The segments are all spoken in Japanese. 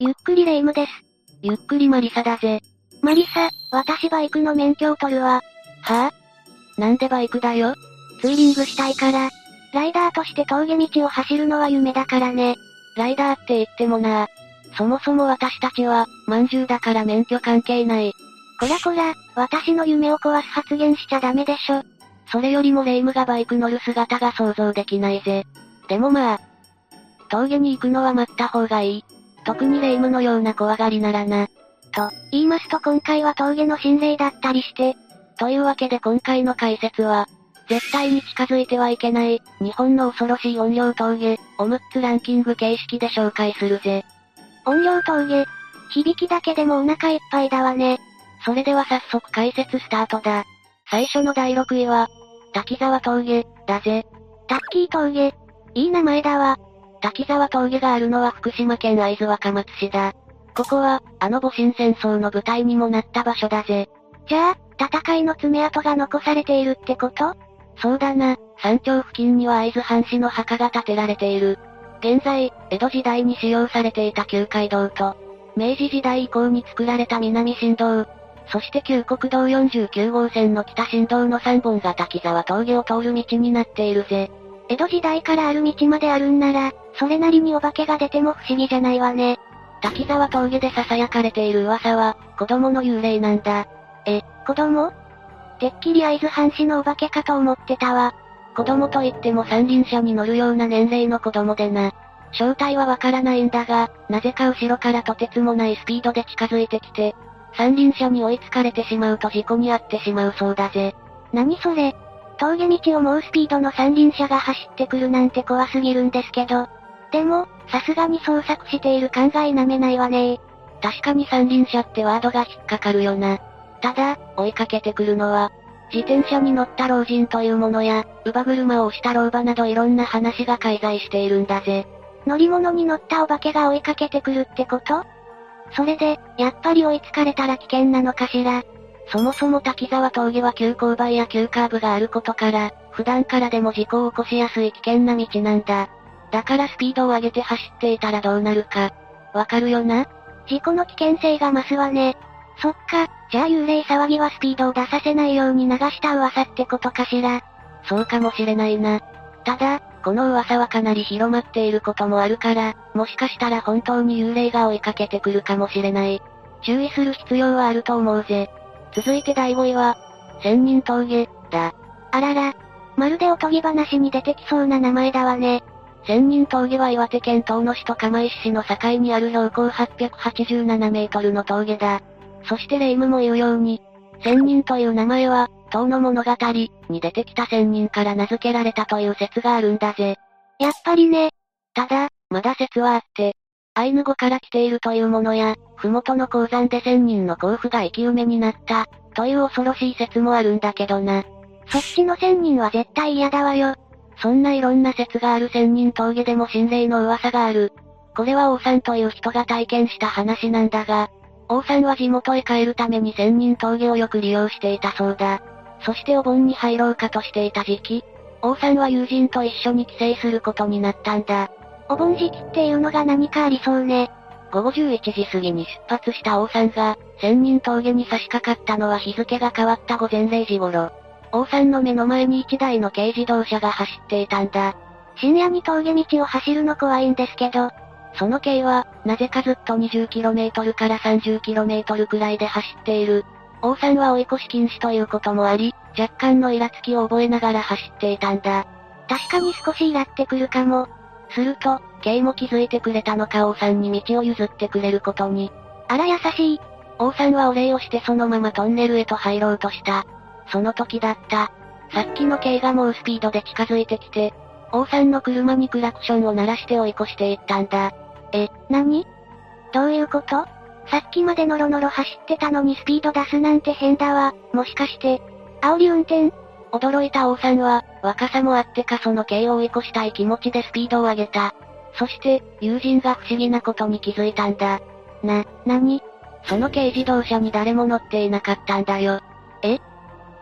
ゆっくりレ夢ムです。ゆっくりマリサだぜ。マリサ、私バイクの免許を取るわ。はぁ、あ、なんでバイクだよ？ツーリングしたいから。ライダーとして峠道を走るのは夢だからね。ライダーって言ってもなそもそも私たちは、まんじゅうだから免許関係ない。こらこら、私の夢を壊す発言しちゃダメでしょ。それよりもレイムがバイク乗る姿が想像できないぜ。でもまあ、峠に行くのは待った方がいい。特にレイムのような怖がりならな。と、言いますと今回は峠の心霊だったりして。というわけで今回の解説は、絶対に近づいてはいけない、日本の恐ろしい音量峠、を6つランキング形式で紹介するぜ。音量峠。響きだけでもお腹いっぱいだわね。それでは早速解説スタートだ。最初の第6位は、滝沢峠、だぜ。タッキー峠。いい名前だわ。滝沢峠があるのは福島県会津若松市だ。ここは、あの戊辰戦争の舞台にもなった場所だぜ。じゃあ、戦いの爪痕が残されているってこと？そうだな、山頂付近には会津藩士の墓が建てられている。現在、江戸時代に使用されていた旧街道と、明治時代以降に作られた南新道、そして旧国道49号線の北新道の3本が滝沢峠を通る道になっているぜ。江戸時代からある道まであるんなら、それなりにお化けが出ても不思議じゃないわね。滝沢峠で囁かれている噂は、子供の幽霊なんだ。え、子供？てっきり会津藩士のお化けかと思ってたわ。子供といっても三輪車に乗るような年齢の子供でな。正体はわからないんだが、なぜか後ろからとてつもないスピードで近づいてきて、三輪車に追いつかれてしまうと事故に遭ってしまうそうだぜ。何それ？峠道を猛スピードの三輪車が走ってくるなんて怖すぎるんですけど。でも、さすがに捜索している考えなめないわね確かに三輪車ってワードが引っかかるよな。ただ、追いかけてくるのは、自転車に乗った老人というものや、乳母車を押した老婆などいろんな話が介在しているんだぜ。乗り物に乗ったお化けが追いかけてくるってことそれで、やっぱり追いつかれたら危険なのかしら。そもそも滝沢峠は急勾配や急カーブがあることから、普段からでも事故を起こしやすい危険な道なんだ。だからスピードを上げて走っていたらどうなるか。わかるよな？事故の危険性が増すわね。そっか、じゃあ幽霊騒ぎはスピードを出させないように流した噂ってことかしら。そうかもしれないな。ただ、この噂はかなり広まっていることもあるから、もしかしたら本当に幽霊が追いかけてくるかもしれない。注意する必要はあると思うぜ。続いて第5位は、千人峠、だ。あらら、まるでおとぎ話に出てきそうな名前だわね。千人峠は岩手県遠野市と釜石市の境にある標高887メートルの峠だ。そして霊夢も言うように、千人という名前は、遠野物語に出てきた千人から名付けられたという説があるんだぜ。やっぱりね。ただ、まだ説はあって、アイヌ語から来ているというものや、ふもとの鉱山で千人の甲府が生き埋めになった、という恐ろしい説もあるんだけどな。そっちの千人は絶対嫌だわよ。そんないろんな説がある千人峠でも心霊の噂がある。これは王さんという人が体験した話なんだが、王さんは地元へ帰るために千人峠をよく利用していたそうだ。そしてお盆に入ろうかとしていた時期、王さんは友人と一緒に帰省することになったんだ。お盆時期っていうのが何かありそうね。午後11時過ぎに出発した王さんが、千人峠に差し掛かったのは日付が変わった午前0時頃。王さんの目の前に一台の軽自動車が走っていたんだ。深夜に峠道を走るの怖いんですけど、その軽は、なぜかずっと 20km から 30km くらいで走っている。王さんは追い越し禁止ということもあり、若干のイラつきを覚えながら走っていたんだ。確かに少しイラってくるかも。すると、K も気づいてくれたのか王さんに道を譲ってくれることに。あら優しい。王さんはお礼をしてそのままトンネルへと入ろうとした。その時だった。さっきの K が猛スピードで近づいてきて、王さんの車にクラクションを鳴らして追い越していったんだ。え、何？どういうこと？さっきまでノロノロ走ってたのにスピード出すなんて変だわ。もしかして、煽り運転？驚いた王さんは、若さもあってかその軽を追い越したい気持ちでスピードを上げた。そして、友人が不思議なことに気づいたんだ。な、なにその軽自動車に誰も乗っていなかったんだよ。え？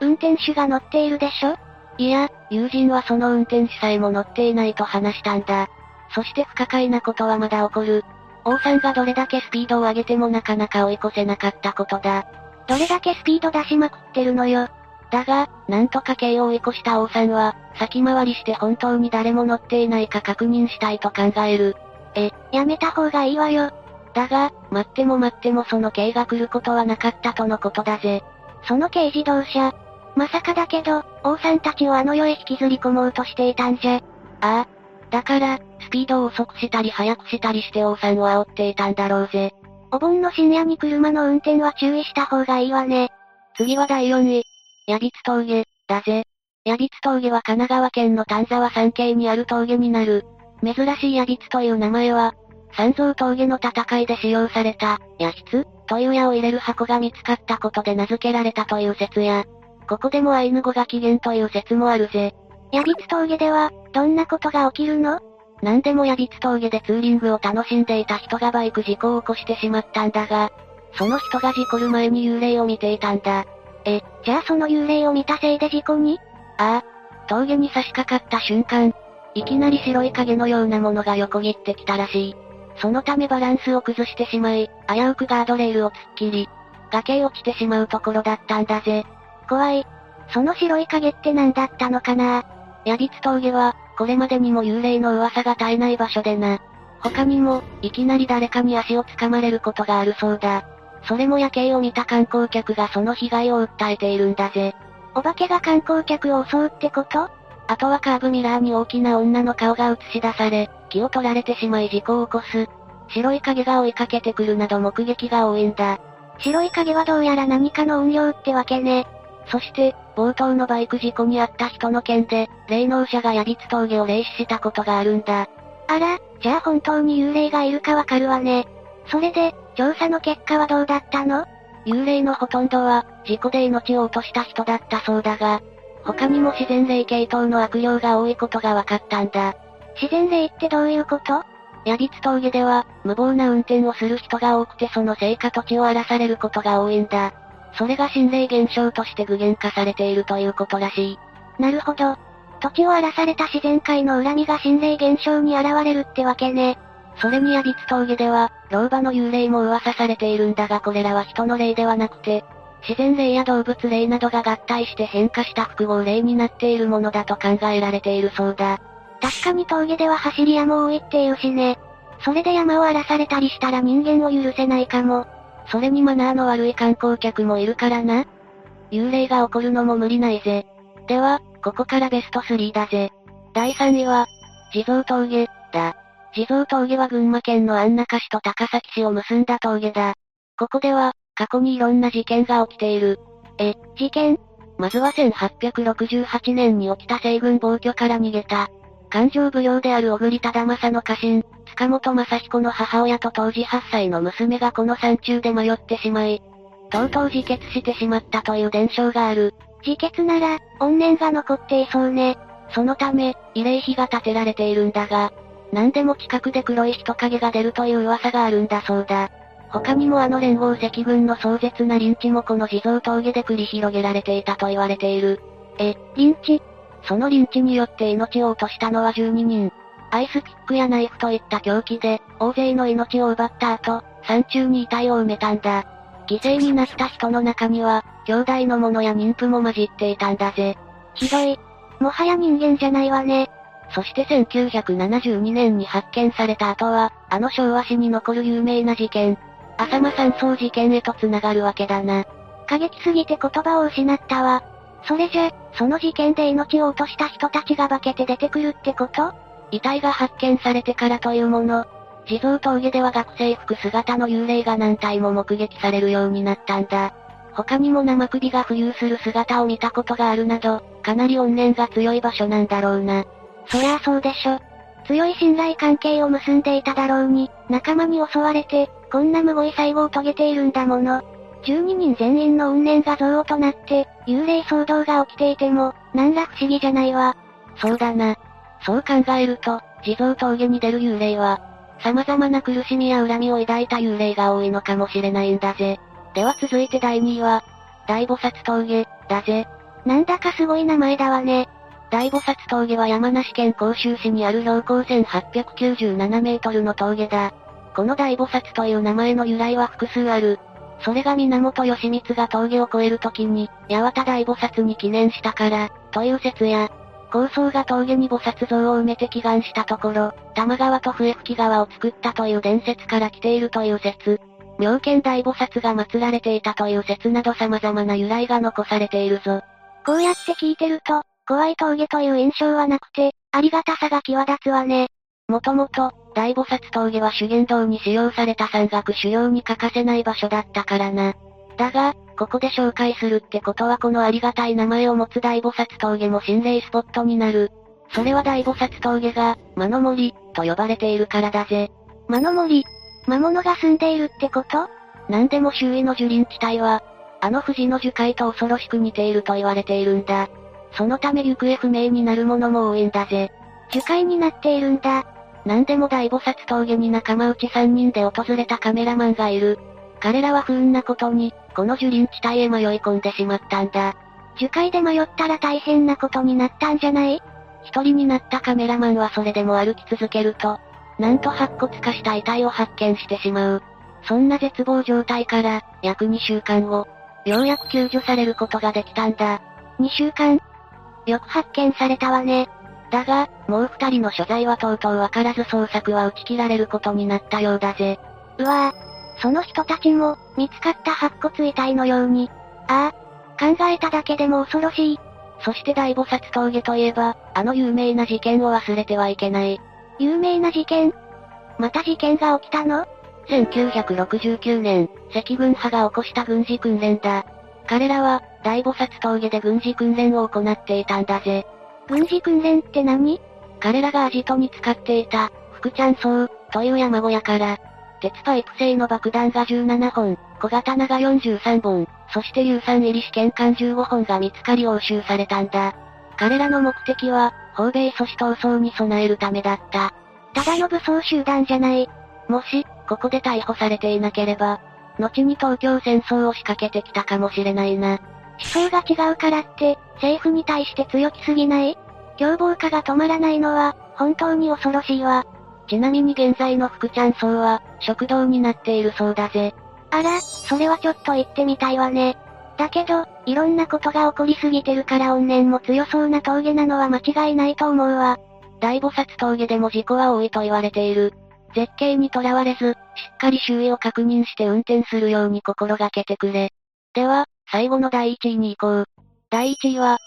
運転手が乗っているでしょ？いや、友人はその運転手さえも乗っていないと話したんだ。そして不可解なことはまだ起こる。王さんがどれだけスピードを上げてもなかなか追い越せなかったことだ。どれだけスピード出しまくってるのよ。だが、なんとか K を追い越した王さんは、先回りして本当に誰も乗っていないか確認したいと考える。え、やめた方がいいわよ。だが、待っても待ってもその K が来ることはなかったとのことだぜ。その軽自動車。まさかだけど、王さんたちをあの世へ引きずり込もうとしていたんじゃ。ああ。だから、スピードを遅くしたり速くしたりして王さんを煽っていたんだろうぜ。お盆の深夜に車の運転は注意した方がいいわね。次は第4位。ヤビツ峠、だぜ。ヤビツ峠は神奈川県の丹沢山系にある峠になる。珍しいヤビツという名前は、三蔵峠の戦いで使用された、矢筆という矢を入れる箱が見つかったことで名付けられたという説や、ここでもアイヌ語が起源という説もあるぜ。ヤビツ峠では、どんなことが起きるの？なんでもヤビツ峠でツーリングを楽しんでいた人がバイク事故を起こしてしまったんだが、その人が事故る前に幽霊を見ていたんだ。え、じゃあその幽霊を見たせいで事故に？ああ。峠に差し掛かった瞬間、いきなり白い影のようなものが横切ってきたらしい。そのためバランスを崩してしまい、危うくガードレールを突っ切り、崖へ落ちてしまうところだったんだぜ。怖い。その白い影って何だったのかな？ヤビツ峠は、これまでにも幽霊の噂が絶えない場所でな。他にも、いきなり誰かに足を掴まれることがあるそうだ。それも夜景を見た観光客がその被害を訴えているんだぜ。お化けが観光客を襲うってこと？あとはカーブミラーに大きな女の顔が映し出され、気を取られてしまい事故を起こす。白い影が追いかけてくるなど目撃が多いんだ。白い影はどうやら何かの運用ってわけね。そして、冒頭のバイク事故に遭った人の件で、霊能者がヤビツ峠を霊視したことがあるんだ。あら、じゃあ本当に幽霊がいるかわかるわね。それで、調査の結果はどうだったの？幽霊のほとんどは、事故で命を落とした人だったそうだが、他にも自然霊系統の悪用が多いことが分かったんだ。自然霊ってどういうこと？ヤビツ峠では、無謀な運転をする人が多くてその成果土地を荒らされることが多いんだ。それが心霊現象として具現化されているということらしい。なるほど。土地を荒らされた自然界の恨みが心霊現象に現れるってわけね。それにヤビツ峠では、老婆の幽霊も噂されているんだがこれらは人の霊ではなくて、自然霊や動物霊などが合体して変化した複合霊になっているものだと考えられているそうだ。確かに峠では走り屋も多いっていうしね。それで山を荒らされたりしたら人間を許せないかも。それにマナーの悪い観光客もいるからな。幽霊が起こるのも無理ないぜ。では、ここからベスト3だぜ。第3位は、地蔵峠、だ。地蔵峠は群馬県の安中市と高崎市を結んだ峠だ。ここでは、過去にいろんな事件が起きている。え、事件？まずは1868年に起きた西軍暴挙から逃げた。感情不良である小栗忠正の家臣、塚本正彦の母親と当時8歳の娘がこの山中で迷ってしまい、とうとう自決してしまったという伝承がある。自決なら、怨念が残っていそうね。そのため、慰霊碑が建てられているんだが、何でも近くで黒い人影が出るという噂があるんだそうだ。他にもあの連合赤軍の壮絶なリンチもこの地蔵峠で繰り広げられていたと言われている。え、リンチ？そのリンチによって命を落としたのは12人。アイスピックやナイフといった凶器で、大勢の命を奪った後、山中に遺体を埋めたんだ。犠牲になった人の中には、兄弟の者や妊婦も混じっていたんだぜ。ひどい。もはや人間じゃないわね。そして1972年に発見された後は、あの昭和史に残る有名な事件、浅間山荘事件へと繋がるわけだな。過激すぎて言葉を失ったわ。それじゃ、その事件で命を落とした人たちが化けて出てくるってこと？遺体が発見されてからというもの。地蔵峠では学生服姿の幽霊が何体も目撃されるようになったんだ。他にも生首が浮遊する姿を見たことがあるなど、かなり怨念が強い場所なんだろうな。そりゃあそうでしょ。強い信頼関係を結んでいただろうに、仲間に襲われて、こんな無語い最後を遂げているんだもの。12人全員の怨念が憎悪となって、幽霊騒動が起きていても、何ら不思議じゃないわ。そうだな。そう考えると、地蔵峠に出る幽霊は、様々な苦しみや恨みを抱いた幽霊が多いのかもしれないんだぜ。では続いて第2位は、大菩薩峠、だぜ。なんだかすごい名前だわね。大菩薩峠は山梨県甲州市にある標高1897メートルの峠だ。この大菩薩という名前の由来は複数ある。それが源義満が峠を越える時に、八幡大菩薩に記念したから、という説や、高僧が峠に菩薩像を埋めて祈願したところ、玉川と笛吹川を作ったという伝説から来ているという説。妙見大菩薩が祀られていたという説など様々な由来が残されているぞ。こうやって聞いてると、怖い峠という印象はなくて、ありがたさが際立つわね。もともと、大菩薩峠は修験道に使用された山岳修行に欠かせない場所だったからな。だが、ここで紹介するってことはこのありがたい名前を持つ大菩薩峠も心霊スポットになる。それは大菩薩峠が、魔の森、と呼ばれているからだぜ。魔の森魔物が住んでいるってこと？なんでも周囲の樹林地帯は、あの富士の樹海と恐ろしく似ていると言われているんだ。そのため行方不明になるものも多いんだぜ。樹海になっているんだ。なんでも大菩薩峠に仲間内3人で訪れたカメラマンがいる。彼らは不運なことに、この樹林地帯へ迷い込んでしまったんだ。樹海で迷ったら大変なことになったんじゃない？一人になったカメラマンはそれでも歩き続けると、なんと白骨化した遺体を発見してしまう。そんな絶望状態から、約2週間後、ようやく救助されることができたんだ。2週間よく発見されたわね。だが、もう二人の所在はとうとうわからず捜索は打ち切られることになったようだぜ。うわぁ、その人たちも、見つかった白骨遺体のように。ああ、考えただけでも恐ろしい。そして大菩薩峠といえば、あの有名な事件を忘れてはいけない。有名な事件？また事件が起きたの ?1969 年、赤軍派が起こした軍事訓練だ。彼らは、大菩薩峠で軍事訓練を行っていたんだぜ。軍事訓練って何？彼らがアジトに使っていた、福ちゃん層、という山小屋から、鉄パイプ製の爆弾が17本、小刀が43本、そして硫酸入り試験管15本が見つかり押収されたんだ。彼らの目的は、訪米阻止闘争に備えるためだった。ただの武装集団じゃない。もし、ここで逮捕されていなければ、後に東京戦争を仕掛けてきたかもしれないな。思想が違うからって、政府に対して強気すぎない？凶暴化が止まらないのは、本当に恐ろしいわ。ちなみに現在の福ちゃん層は、食堂になっているそうだぜ。あら、それはちょっと行ってみたいわね。だけど、いろんなことが起こりすぎてるから怨念も強そうな峠なのは間違いないと思うわ。大菩薩峠でも事故は多いと言われている。絶景にとらわれず、しっかり周囲を確認して運転するように心がけてくれ。では、最後の第1位に行こう。第1位は、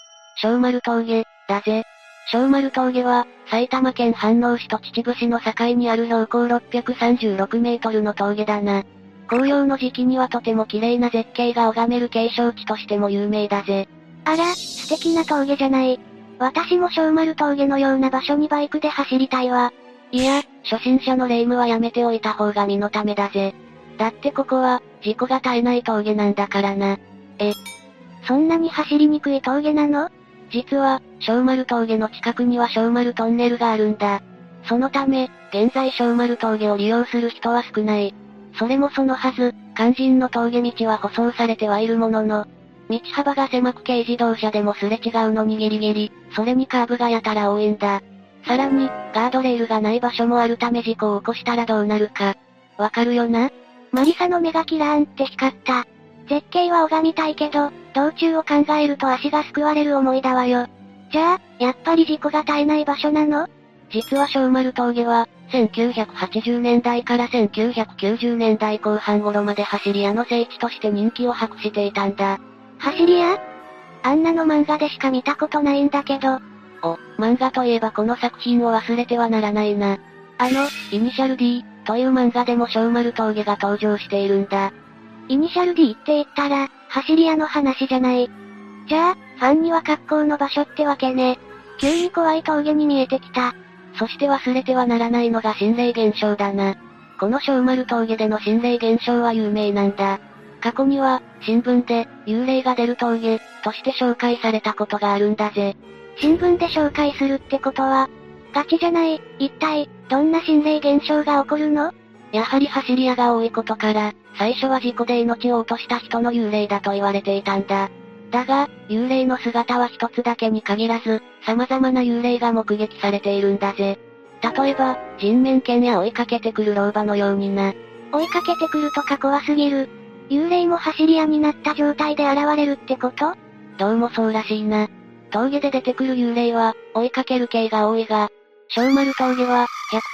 小丸峠、だぜ。小丸峠は、埼玉県飯能市と秩父市の境にある標高636メートルの峠だな。紅葉の時期にはとても綺麗な絶景が拝める景勝地としても有名だぜ。あら、素敵な峠じゃない。私も小丸峠のような場所にバイクで走りたいわ。いや、初心者の霊夢はやめておいた方が身のためだぜ。だってここは、事故が絶えない峠なんだからな。え、そんなに走りにくい峠なの？実は、小丸峠の近くには小丸トンネルがあるんだ。そのため、現在小丸峠を利用する人は少ない。それもそのはず、肝心の峠道は舗装されてはいるものの、道幅が狭く軽自動車でもすれ違うのにギリギリ、それにカーブがやたら多いんだ。さらに、ガードレールがない場所もあるため事故を起こしたらどうなるか。わかるよな？マリサの目がキラーンって光った。絶景は拝みたいけど、道中を考えると足が救われる思いだわよ。じゃあ、やっぱり事故が絶えない場所なの？実は小丸峠は、1980年代から1990年代後半頃まで走り屋の聖地として人気を博していたんだ。走り屋？あんなの漫画でしか見たことないんだけど。お、漫画といえばこの作品を忘れてはならないな。あの、イニシャル D という漫画でも小丸峠が登場しているんだ。イニシャル D って言ったら、走り屋の話じゃない。じゃあ、ファンには格好の場所ってわけね。急に怖い峠に見えてきた。そして忘れてはならないのが心霊現象だな。この小丸峠での心霊現象は有名なんだ。過去には、新聞で、幽霊が出る峠、として紹介されたことがあるんだぜ。新聞で紹介するってことは、ガチじゃない、一体、どんな心霊現象が起こるの？やはり走り屋が多いことから、最初は事故で命を落とした人の幽霊だと言われていたんだ。だが、幽霊の姿は一つだけに限らず、様々な幽霊が目撃されているんだぜ。例えば、人面犬や追いかけてくる老婆のようにな。追いかけてくるとか怖すぎる。幽霊も走り屋になった状態で現れるってこと？どうもそうらしいな。峠で出てくる幽霊は、追いかける系が多いが、小丸峠は、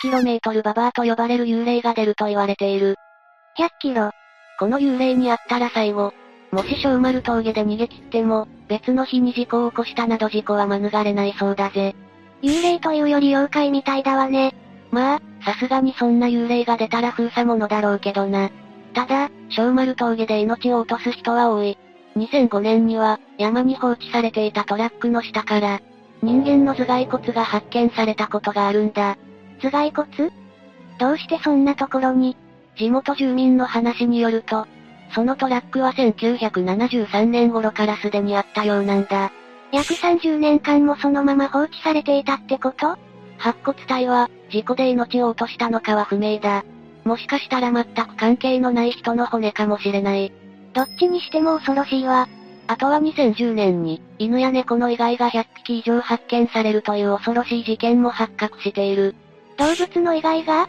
100km ババアと呼ばれる幽霊が出ると言われている。100キロこの幽霊に会ったら最後、もし小丸峠で逃げ切っても、別の日に事故を起こしたなど事故は免れないそうだぜ。幽霊というより妖怪みたいだわね。まあ、さすがにそんな幽霊が出たら封鎖者だろうけどな。ただ、小丸峠で命を落とす人は多い。2005年には、山に放置されていたトラックの下から、人間の頭蓋骨が発見されたことがあるんだ。頭蓋骨？どうしてそんなところに？地元住民の話によると、そのトラックは1973年頃からすでにあったようなんだ。約30年間もそのまま放置されていたってこと？白骨体は、事故で命を落としたのかは不明だ。もしかしたら全く関係のない人の骨かもしれない。どっちにしても恐ろしいわ。あとは2010年に、犬や猫の遺骸が100匹以上発見されるという恐ろしい事件も発覚している。動物の遺骸が？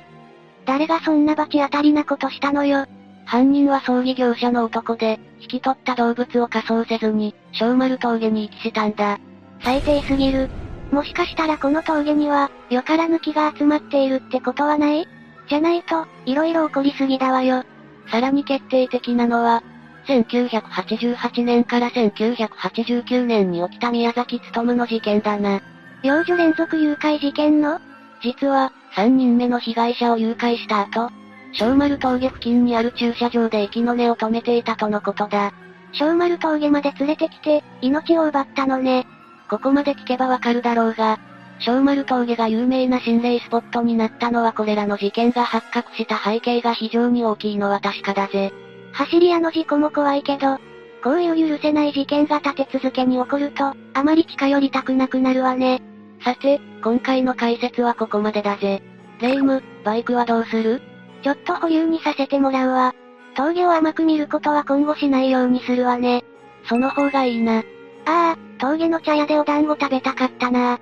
誰がそんな罰当たりなことしたのよ。犯人は葬儀業者の男で、引き取った動物を火葬せずに、小丸峠に遺棄したんだ。最低すぎる。もしかしたらこの峠には、よからぬ気が集まっているってことはない？じゃないと、色々起こりすぎだわよ。さらに決定的なのは、1988年から1989年に起きた宮崎勤の事件だな。幼女連続誘拐事件の？実は、3人目の被害者を誘拐した後、小丸峠付近にある駐車場で息の根を止めていたとのことだ。小丸峠まで連れてきて、命を奪ったのね。ここまで聞けばわかるだろうが、小丸峠が有名な心霊スポットになったのはこれらの事件が発覚した背景が非常に大きいのは確かだぜ。走り屋の事故も怖いけど、こういう許せない事件が立て続けに起こると、あまり近寄りたくなくなるわね。さて、今回の解説はここまでだぜ。レイム、バイクはどうする？ちょっと保留にさせてもらうわ。峠を甘く見ることは今後しないようにするわね。その方がいいな。ああ、峠の茶屋でお団子食べたかったな。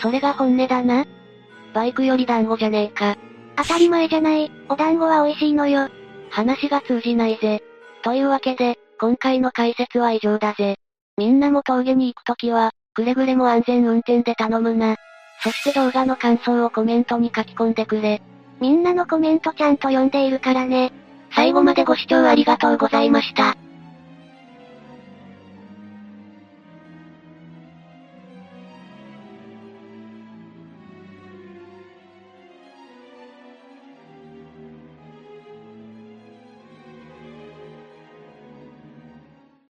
それが本音だな。バイクより団子じゃねえか。当たり前じゃない、お団子は美味しいのよ。話が通じないぜ。というわけで、今回の解説は以上だぜ。みんなも峠に行くときは、くれぐれも安全運転で頼むな。そして動画の感想をコメントに書き込んでくれ。みんなのコメントちゃんと読んでいるからね。最後までご視聴ありがとうございました。